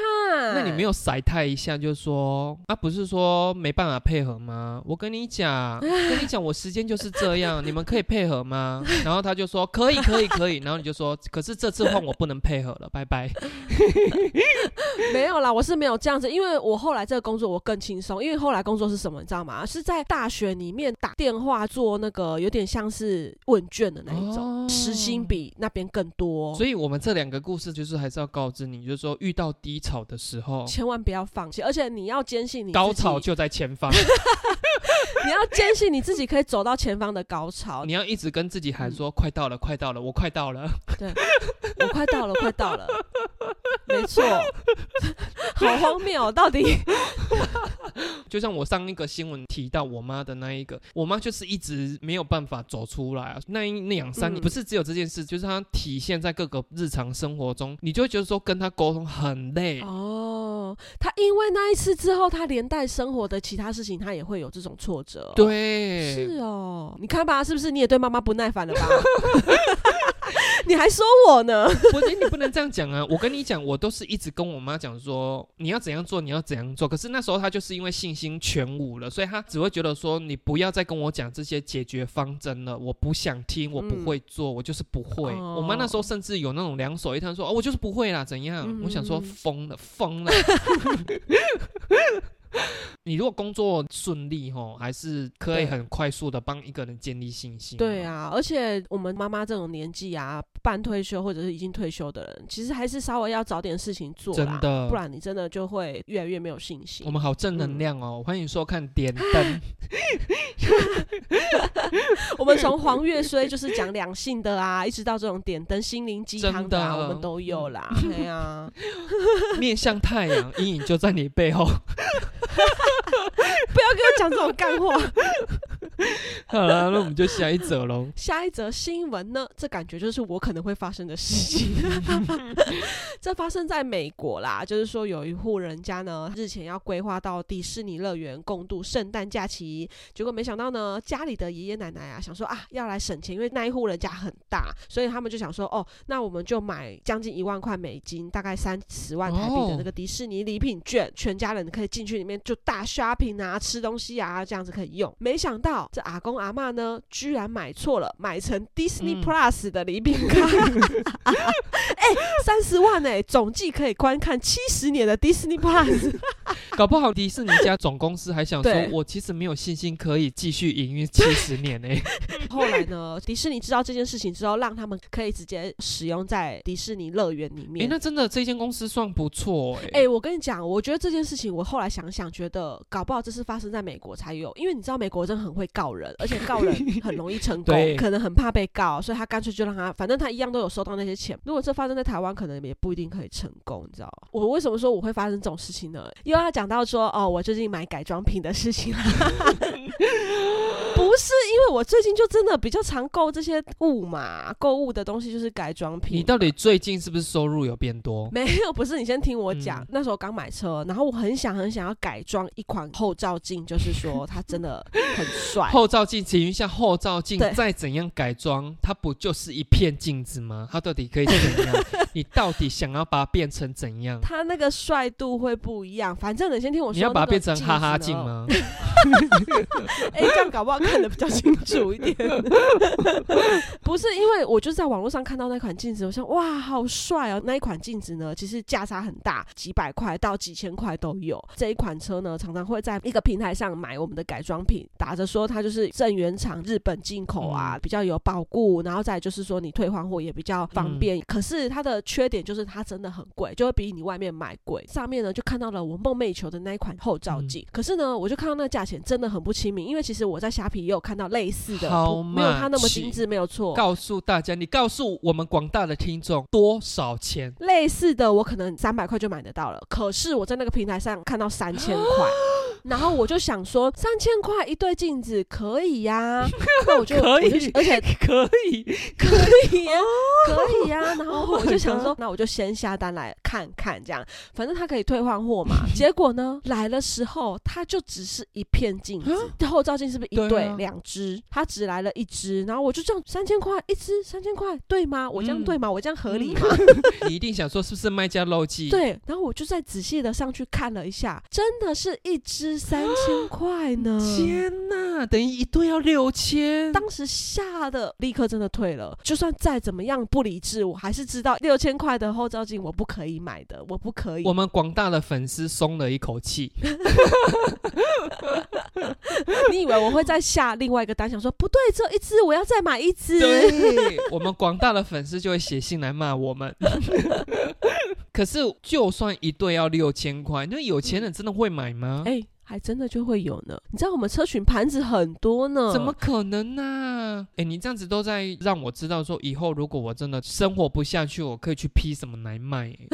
那你没有甩他一下，就说啊，不是说没办法配合吗？我跟你讲，跟你讲，我时间就是这样，你们可以配合吗？然后他就说可以，可以，可以。然后你就说，可是这次换我不能配合了，拜拜。没有啦，我是没有这样子，因为我后来这个工作我更轻松，因为后来工作是什么，你知道吗？是在大学里面打电话做那个有点像是问卷的那一种，哦时薪比那边更多，所以我们这两个故事就是还是要告知你，就是说遇到低潮的时候，千万不要放弃，而且你要坚信你高潮，就在前方，你要坚信你自己可以走到前方的高潮。你要一直跟自己喊说，快到了，快到了，我快到了。对我快到了，快到了，没错，好荒谬，哦到底 就像我上一个新闻提到我妈的那一个，我妈就是一直没有办法走出来啊。那一那两三年、嗯不是只有这件事，就是她体现在各个日常生活中，你就会觉得说跟她沟通很累。哦，他因为那一次之后，他连带生活的其他事情，他也会有这种挫折、哦。对，是哦，你看吧，是不是你也对妈妈不耐烦了吧？你还说我呢？不是你不能这样讲啊！我跟你讲，我都是一直跟我妈讲说，你要怎样做，你要怎样做。可是那时候她就是因为信心全无了，所以她只会觉得说，你不要再跟我讲这些解决方针了，我不想听，我不会做，我就是不会。哦我妈那时候甚至有那种两手一摊说，哦，我就是不会啦，怎样？嗯我想说疯了，疯了。你如果工作顺利吼，还是可以很快速的帮一个人建立信心。对，啊，而且我们妈妈这种年纪啊，半退休或者是已经退休的人，其实还是稍微要找点事情做啦，真的不然你真的就会越来越没有信心我。们好正嗯能量哦！欢迎收看点灯。我们从黄月衰就是讲两性的啊，一直到这种点灯心灵鸡汤的、啊，真的我们都有啦。对啊，面向太阳，阴影就在你背后。不要跟我讲这种干话。好了，那我们就下一则喽。下一则新闻呢，这感觉就是我可能会发生的事情。这发生在美国啦，就是说有一户人家呢，日前要规划到迪士尼乐园共度圣诞假期，结果没想到呢，家里的爷爷奶奶啊，想说啊要来省钱，因为那一户人家很大，所以他们就想说，哦，那我们就买将近一万块美金，大概三十万台币的那个迪士尼礼品券，全家人可以进去里面就大 shopping 啊，吃东西啊，这样子可以用。没想到这阿公阿妈呢，居然买错了，买成 Disney 嗯 Plus 的礼品卡，哎、三十万哎、总计可以观看七十年的 Disney Plus。搞不好迪士尼家总公司还想说，我其实没有信心可以继续营运七十年呢、后来呢，迪士尼知道这件事情之后，让他们可以直接使用在迪士尼乐园里哎、面。那真的这间公司算不错哎、哎、我跟你讲，我觉得这件事情，我后来想想，觉得搞不好这是发生在美国才有，因为你知道美国真的很会告人，而且告人很容易成功，可能很怕被告，所以他干脆就让他，反正他一样都有收到那些钱。如果这发生在台湾，可能也不一定可以成功，你知道吗？我为什么说我会发生这种事情呢？又要讲到说，哦，我最近买改装品的事情啦。不是，因为我最近就真的比较常购这些物嘛，购物的东西就是改装品。你到底最近是不是收入有变多？没有，不是你先听我讲。嗯那时候刚买车，然后我很想很想要改装一款后照镜，就是说它真的很帅。后照镜，请问一下，后照镜再怎样改装，它不就是一片镜子吗？它到底可以怎样？你到底想要把它变成怎样？它那个帅度会不一样，反正你先听我说。你要把它变成哈哈镜镜？吗？哎、这样搞不好看得比较清楚一点。不是，因为我就在网络上看到那款镜子，我想哇，好帅哦！那一款镜子呢，其实价差很大，几百块到几千块都有。这一款车呢，常常会在一个平台上买我们的改装品，打着说它就是正原厂日本进口啊，嗯比较有保固，然后再就是说你退换货也比较方便。可是它的缺点就是它真的很贵，就会比你外面买贵。上面呢就看到了我梦寐以求的那一款后照镜，可是呢，我就看到那个价钱真的很不亲民，因为其实我在虾皮也有看到类似的没有它那么精致，没有错。告诉大家，你告诉我们广大的听众多少钱？类似的，我可能三百块就买得到了，可是我在那个平台上看到三千块，然后我就想说，三千块一对镜子可以呀、那我就可以而且可以，可以呀、可以呀、然后 Oh 我就想说那我就先下单来看看，这样反正他可以退换货嘛。结果呢，来的时候他就只是一片镜子，后照镜是不是一对两只？他只来了一只，然后我就这样三千块一只，三千块对吗？我这样嗯对吗？我这样合理吗？你一定想说是不是卖家漏记？，对，然后我就再仔细的上去看了一下，真的是一只三千块呢！天哪，等于一对要六千。当时吓得立刻真的退了，就算再怎么样不理智，我还是知道六千块的后照镜我不可以买的，我不可以我。们广大的粉丝松了一口气。你以为我会再下另外一个单，想说不对，只有一只，我要再买一只。对，我们广大的粉丝就会写信来骂我们。可是，就算一对要六千块，那有钱人真的会买吗？哎、还真的就会有呢。你知道我们车群盘子很多呢，怎么可能呢、哎、你这样子都在让我知道说，以后如果我真的生活不下去，我可以去批什么来卖、欸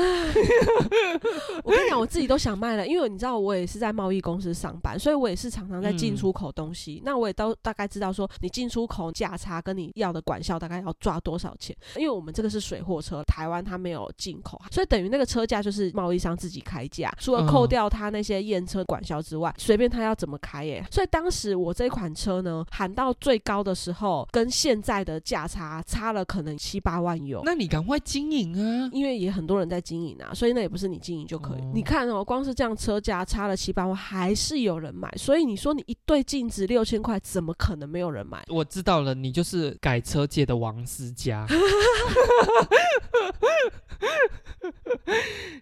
我跟你讲，我自己都想卖了，因为你知道我也是在贸易公司上班，所以我也是常常在进嗯出口东西。那我也都大概知道说，你进出口价差跟你要的管销大概要抓多少钱。因为我们这个是水货车，台湾它没有进口，所以等于那个车价就是贸易商自己开价，除了扣嗯掉他那些验车管销之外，随便他要怎么开耶。所以当时我这款车呢，喊到最高的时候，跟现在的价差差了可能七八万有。那你赶快经营啊！因为也很多人在经营啊，所以那也不是你经营就可以。哦你看哦，光是这样车价差了七八万，还是有人买。所以你说你一对镜子六千块，怎么可能没有人买？我知道了，你就是改车界的王思佳。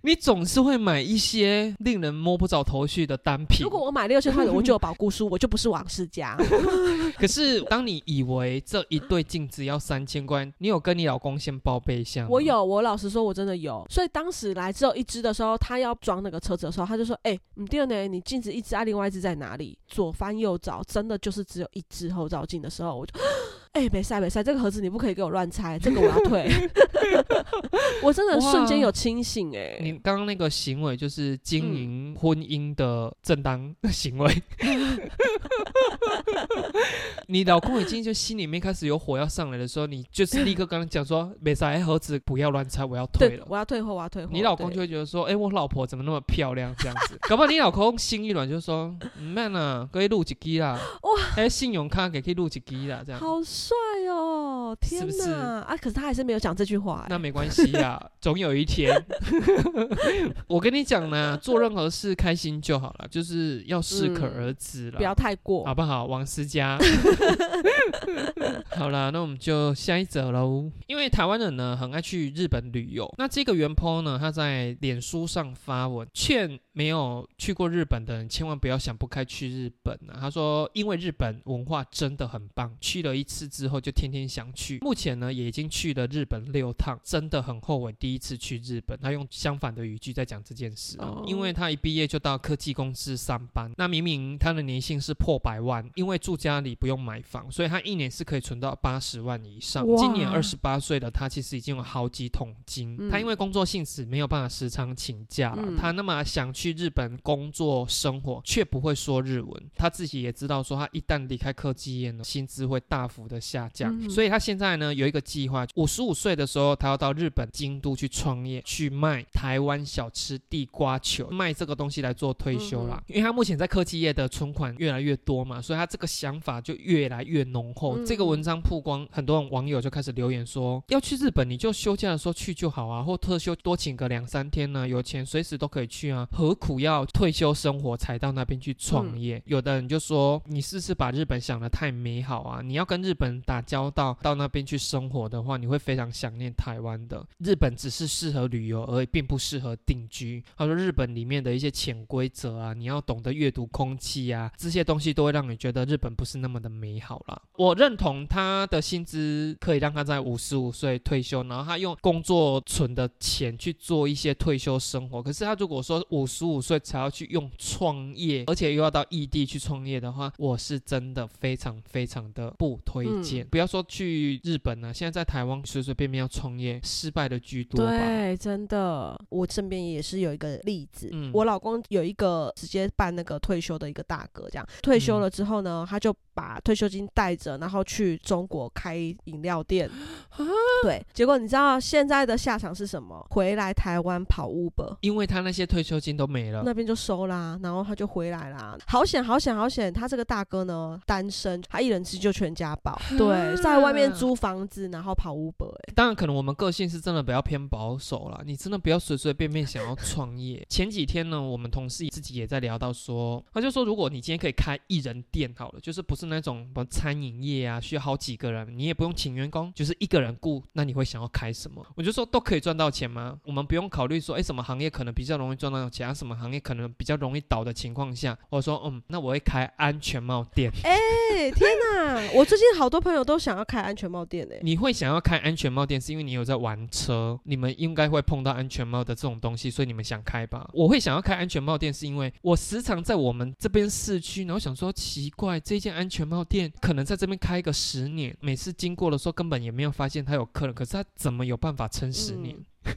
你总是会买一些令人摸不着头绪的单品如。果我买六千块的，我就有保固书，我就不是王世家。可是当你以为这一对镜子要三千块，你有跟你老公先报备一下？我有，我老实说，我真的有。所以当时来只有一只的时候，他要装那个车子的时候，他就说：“哎、你第二呢？你镜子一只啊，另外一只在哪里？”左翻右找，真的就是只有一只后照镜的时候，我就。哎、没塞没塞，这个盒子你不可以给我乱拆，这个我要退。我真的瞬间有清醒哎、你刚刚那个行为就是经嗯营婚姻的正当行为。你老公已经就心里面开始有火要上来的时候，你就是立刻跟他讲说：“没塞，哎盒子不要乱拆，我要退了，。我要退货，我要退货。你老公就会觉得说：“哎、我老婆怎么那么漂亮？”这样子，搞不好你老公心一软就说：“唔免啦，可以录一 G 啦，哇，哎，信用卡给可以录一 G 啦，这样。”好帅哦！哦，天是不是哪啊！可是他还是没有讲这句话、哎那没关系呀，总有一天。我跟你讲呢，做任何事开心就好了，就是要适可而止了。不要太过。好不好，王思佳？好啦，那我们就下一则喽。因为台湾人呢很爱去日本旅游，那这个原 po 呢，他在脸书上发文，劝没有去过日本的人千万不要想不开去日本啊。他说，因为日本文化真的很棒，去了一次之后就天天想去。目前呢也已经去了日本六趟，真的很后悔第一次去日本。他用相反的语句在讲这件事啊，哦因为他一毕业就到科技公司上班，那明明他的年薪是破百万，因为住家里不用买房，所以他一年是可以存到八十万以上。今年二十八岁的他，其实已经有好几桶金。嗯他因为工作性质没有办法时常请假了，嗯他那么想去日本工作生活，却不会说日文。他自己也知道说，他一旦离开科技业呢，薪资会大幅的下降。嗯所以他现在呢有一个计划，五十五岁的时候，他要到日本京都去创业，去卖台湾小吃地瓜球，卖这个东西来做退休啦。因为他目前在科技业的存款越来越多嘛，所以他这个想法就越来越浓厚。嗯这个文章曝光，很多网友就开始留言说，要去日本你就休假的时候去就好啊，或特休多请个两三天呢，有钱随时都可以去啊，何苦要退休生活才到那边去创业？有的人就说，你是不是把日本想的太美好啊？你要跟日本打交道，到那边去生活的话，你会非常想念台湾的。日本只是适合旅游而已，并不适合定居。他说，日本里面的一些潜规则啊，你要懂得阅读空气啊，这些东西都会让你觉得日本不是那么的美好啦。我认同他的薪资可以让他在五十五岁退休，然后他用工作存的钱去做一些退休生活。可是他如果说五十五岁才要去用创业，而且又要到异地去创业的话，我是真的非常非常的不推不要说去日本啊，现在在台湾随随便便要创业，失败的居多吧。对，真的，我身边也是有一个例子。嗯我老公有一个直接办那个退休的一个大哥，这样退休嗯了之后呢，他就把退休金带着，然后去中国开饮料店。啊对，结果你知道现在的下场是什么？回来台湾跑 Uber。因为他那些退休金都没了。那边就收啦，然后他就回来啦。好险，好险，好险！他这个大哥呢，单身，他一人吃就全家饱。对，在外面租房子，然后跑 Uber、欸。当然，可能我们个性是真的比较偏保守啦，你真的不要随随便便想要创业。前几天呢，我们同事自己也在聊到说，他就说，如果你今天可以开一人店好了，就是不是那种什么餐饮业啊，需要好几个人，你也不用请员工，就是一个人雇，那你会想要开什么？我就说都可以赚到钱吗？我们不用考虑说，哎，什么行业可能比较容易赚到钱，啊、什么行业可能比较容易倒的情况下，我说，嗯，那我会开安全帽店。哎、天哪！我最近好多朋友都想要开安全帽店哎、你会想要开安全帽店，是因为你有在玩车，你们应该会碰到安全帽的这种东西，所以你们想开吧？我会想要开安全帽店，是因为我时常在我们这边市区，然后想说奇怪，这间安全帽店可能在这边开个十年，每次经过的时候根本也没有发现它有客人，可是它怎么有办法撑十年？嗯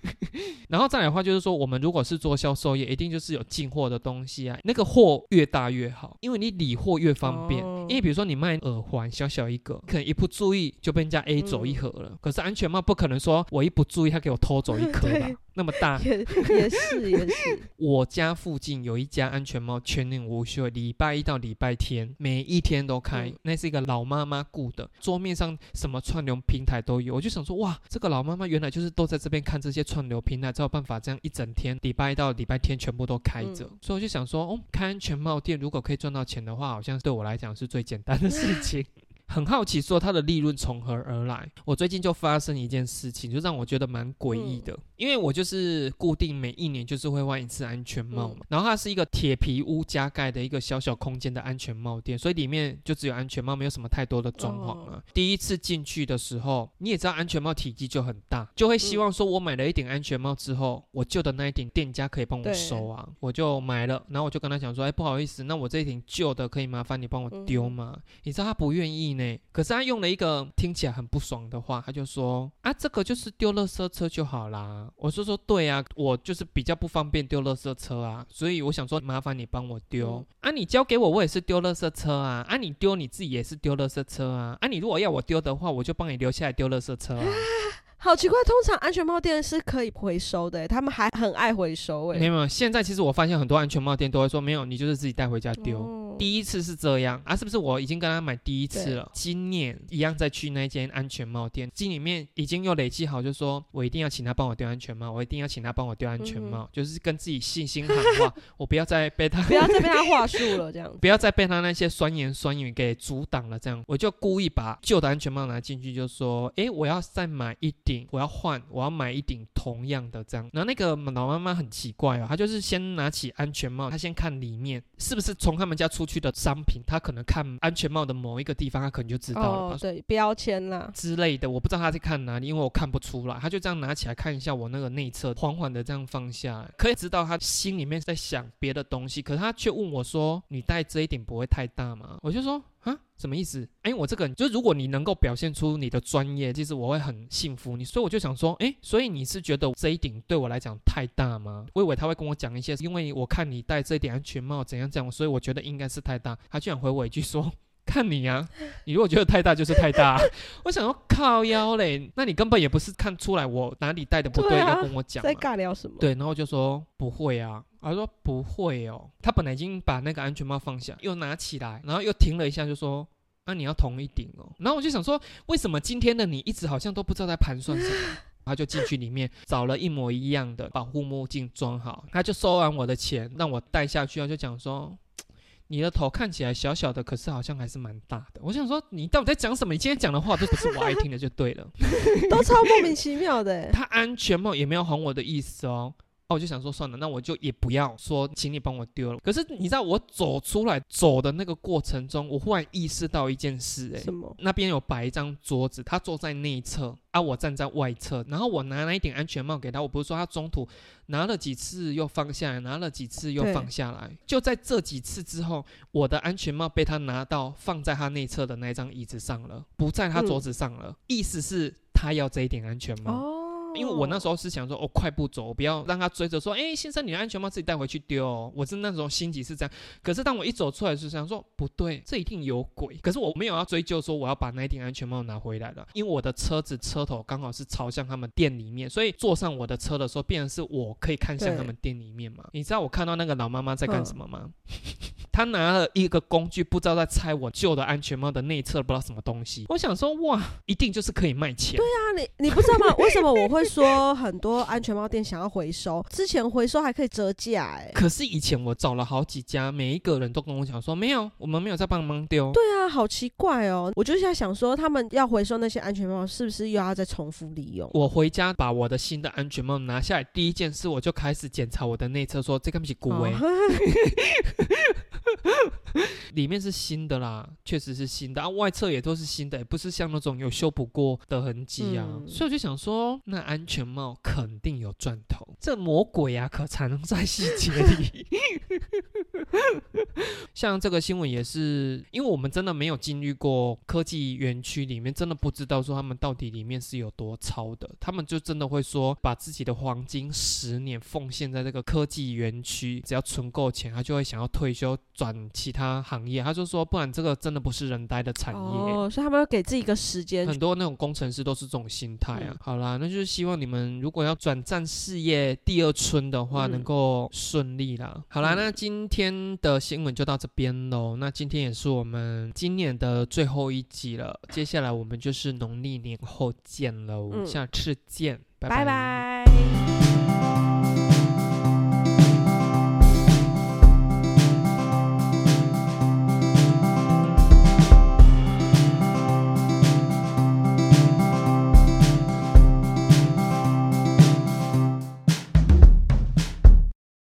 然后再来的话，就是说，我们如果是做销售业，一定就是有进货的东西啊，那个货越大越好，因为你理货越方便。哦因为比如说你卖耳环，小小一个，可能一不注意就被人家 A 走一盒了。可是安全帽不可能说我一不注意，他给我偷走一颗吧？那么大。也也是 也是，我家附近有一家安全帽，全年无休，礼拜一到礼拜天每一天都开。嗯那是一个老妈妈雇的，桌面上什么串流平台都有。我就想说，哇，这个老妈妈原来就是都在这边看这些串流平台，才有办法这样一整天，礼拜一到礼拜天全部都开着。嗯所以我就想说，哦，开安全帽店如果可以赚到钱的话，好像对我来讲是最最简单的事情。很好奇，说它的利润从何而来？我最近就发生一件事情，就让我觉得蛮诡异的。因为我就是固定每一年就是会换一次安全帽嘛，嗯然后它是一个铁皮屋加盖的一个小小空间的安全帽店，所以里面就只有安全帽，没有什么太多的装潢啊。第一次进去的时候，你也知道安全帽体积就很大，就会希望说我买了一顶安全帽之后，我旧的那一顶店家可以帮我收啊，我就买了，然后我就跟他讲说，哎，不好意思，那我这一顶旧的可以麻烦你帮我丢吗？你知道他不愿意呢，可是他用了一个听起来很不爽的话，他就说啊，这个就是丢垃圾车就好啦。我说说对啊，我就是比较不方便丢垃圾车啊，所以我想说麻烦你帮我丢、嗯。啊，你交给我，我也是丢垃圾车啊，啊你丢你自己也是丢垃圾车啊，啊你如果要我丢的话，我就帮你留下来丢垃圾车啊。好奇怪，通常安全帽店是可以回收的欸、他们还很爱回收哎、没有没有，现在其实我发现很多安全帽店都会说没有，你就是自己带回家丢。哦第一次是这样啊，是不是我已经跟他买第一次了？今年一样再去那间安全帽店，心里面已经又累积好，就说我一定要请他帮我丢安全帽，我一定要请他帮我丢安全帽，就是跟自己信心喊话，我不要再被他不要再被他话术了，这样。不要再被他那些酸言酸语给阻挡了，这样我就故意把旧的安全帽拿进去，就说：“哎，我要再买一顶，我要换，我要买一顶同样的这样。”然后那个老妈妈很奇怪哦，她就是先拿起安全帽，她先看里面是不是从他们家出去的商品，她可能看安全帽的某一个地方，她可能就知道了。哦，对，标签啦，之类的，我不知道她在看哪里，因为我看不出来。她就这样拿起来看一下我那个内侧，缓缓的这样放下来，可以知道她心里面在想别的东西，可是她却问我说：“你戴这一顶不会太大吗？”我就说：“啊，什么意思？哎，我这个就是如果你能够表现出你的专业，其实我会很幸福你。所以我就想说，哎，所以你是觉得这一顶对我来讲太大吗？我以为他会跟我讲一些，因为我看你戴这一顶安全帽怎样怎样，所以我觉得应该是太大。他居然回我一句说。看你啊，你如果觉得太大就是太大。我想要靠腰嘞，那你根本也不是看出来我哪里戴的不对，要跟我讲嘛。在尬聊什么？对，然后就说不会啊，他说不会哦。他本来已经把那个安全帽放下，又拿起来，然后又停了一下，就说：“啊，你要同一顶哦。”然后我就想说，为什么今天的你一直好像都不知道在盘算什么？他就进去里面找了一模一样的保护墨镜装好，他就收完我的钱让我戴下去，他就讲说。你的头看起来小小的，可是好像还是蛮大的。我想说，你到底在讲什么？你今天讲的话都不是我爱听的，就对了。都超莫名其妙的欸。他安全帽也没有哄我的意思哦。哦，我就想说算了，那我就也不要说，请你帮我丢了。可是你知道我走出来走的那个过程中，我忽然意识到一件事、哎，什么？那边有摆一张桌子，他坐在内侧，啊，我站在外侧，然后我拿了一顶安全帽给他，我不是说他中途拿了几次又放下来，拿了几次又放下来，就在这几次之后，我的安全帽被他拿到放在他内侧的那张椅子上了，不在他桌子上了，意思是他要这一顶安全帽。哦，因为我那时候是想说，哦，快步走，我不要让他追着说，哎，先生，你的安全帽自己带回去丢、哦。我是那时候心急是这样，可是当我一走出来，就想说，不对，这一定有鬼。可是我没有要追究说我要把那一顶安全帽拿回来了，因为我的车子车头刚好是朝向他们店里面，所以坐上我的车的时候，变成是我可以看向他们店里面嘛。你知道我看到那个老妈妈在干嗯什么吗？她拿了一个工具，不知道在拆我旧的安全帽的内侧，不知道什么东西。我想说，哇，一定就是可以卖钱。对啊你你不知道吗？为什么我会说很多安全帽店想要回收？之前回收还可以折价，哎。可是以前我找了好几家，每一个人都跟我讲说，没有，我们没有在帮忙丢。对啊，好奇怪哦！我就在想说，他们要回收那些安全帽，是不是又要再重复利用？我回家把我的新的安全帽拿下来，第一件事我就开始检查我的内侧，说这个不是古威，哦 里面是新的啦，确实是新的啊，外侧也都是新的，不是像那种有修补过的痕迹啊。所以我就想说，那安全帽肯定有钻头，这魔鬼啊，可藏在细节里。像这个新闻也是，因为我们真的没有经历过科技园区里面，真的不知道说他们到底里面是有多超的。他们就真的会说，把自己的黄金十年奉献在这个科技园区，只要存够钱，他就会想要退休转其他行业。他就说，不然这个真的不是人待的产业。哦，所以他们要给自己一个时间很多那种工程师都是这种心态啊。嗯好啦，那就是希望你们如果要转战事业第二春的话，嗯能够顺利啦。好啦，嗯那今天的新闻就到这边喽。那今天也是我们今年的最后一集了，接下来我们就是农历年后见喽，嗯下次见，拜拜拜。